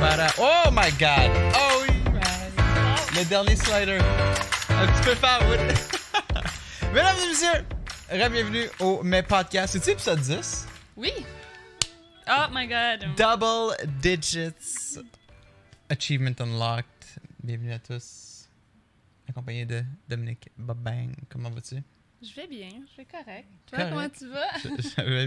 Para- Oh my god! Oh oui! Le dernier slider. Un petit peu fort. Mesdames et messieurs, bienvenue au Mes Podcast. C'est-tu épisode 10? Oui! Oh my god! Double digits. Achievement unlocked. Bienvenue à tous. Accompagné de Dominique Bobang. Comment vas-tu? Je vais bien, je vais correct. Toi, Correct. comment tu vas? Je- je vais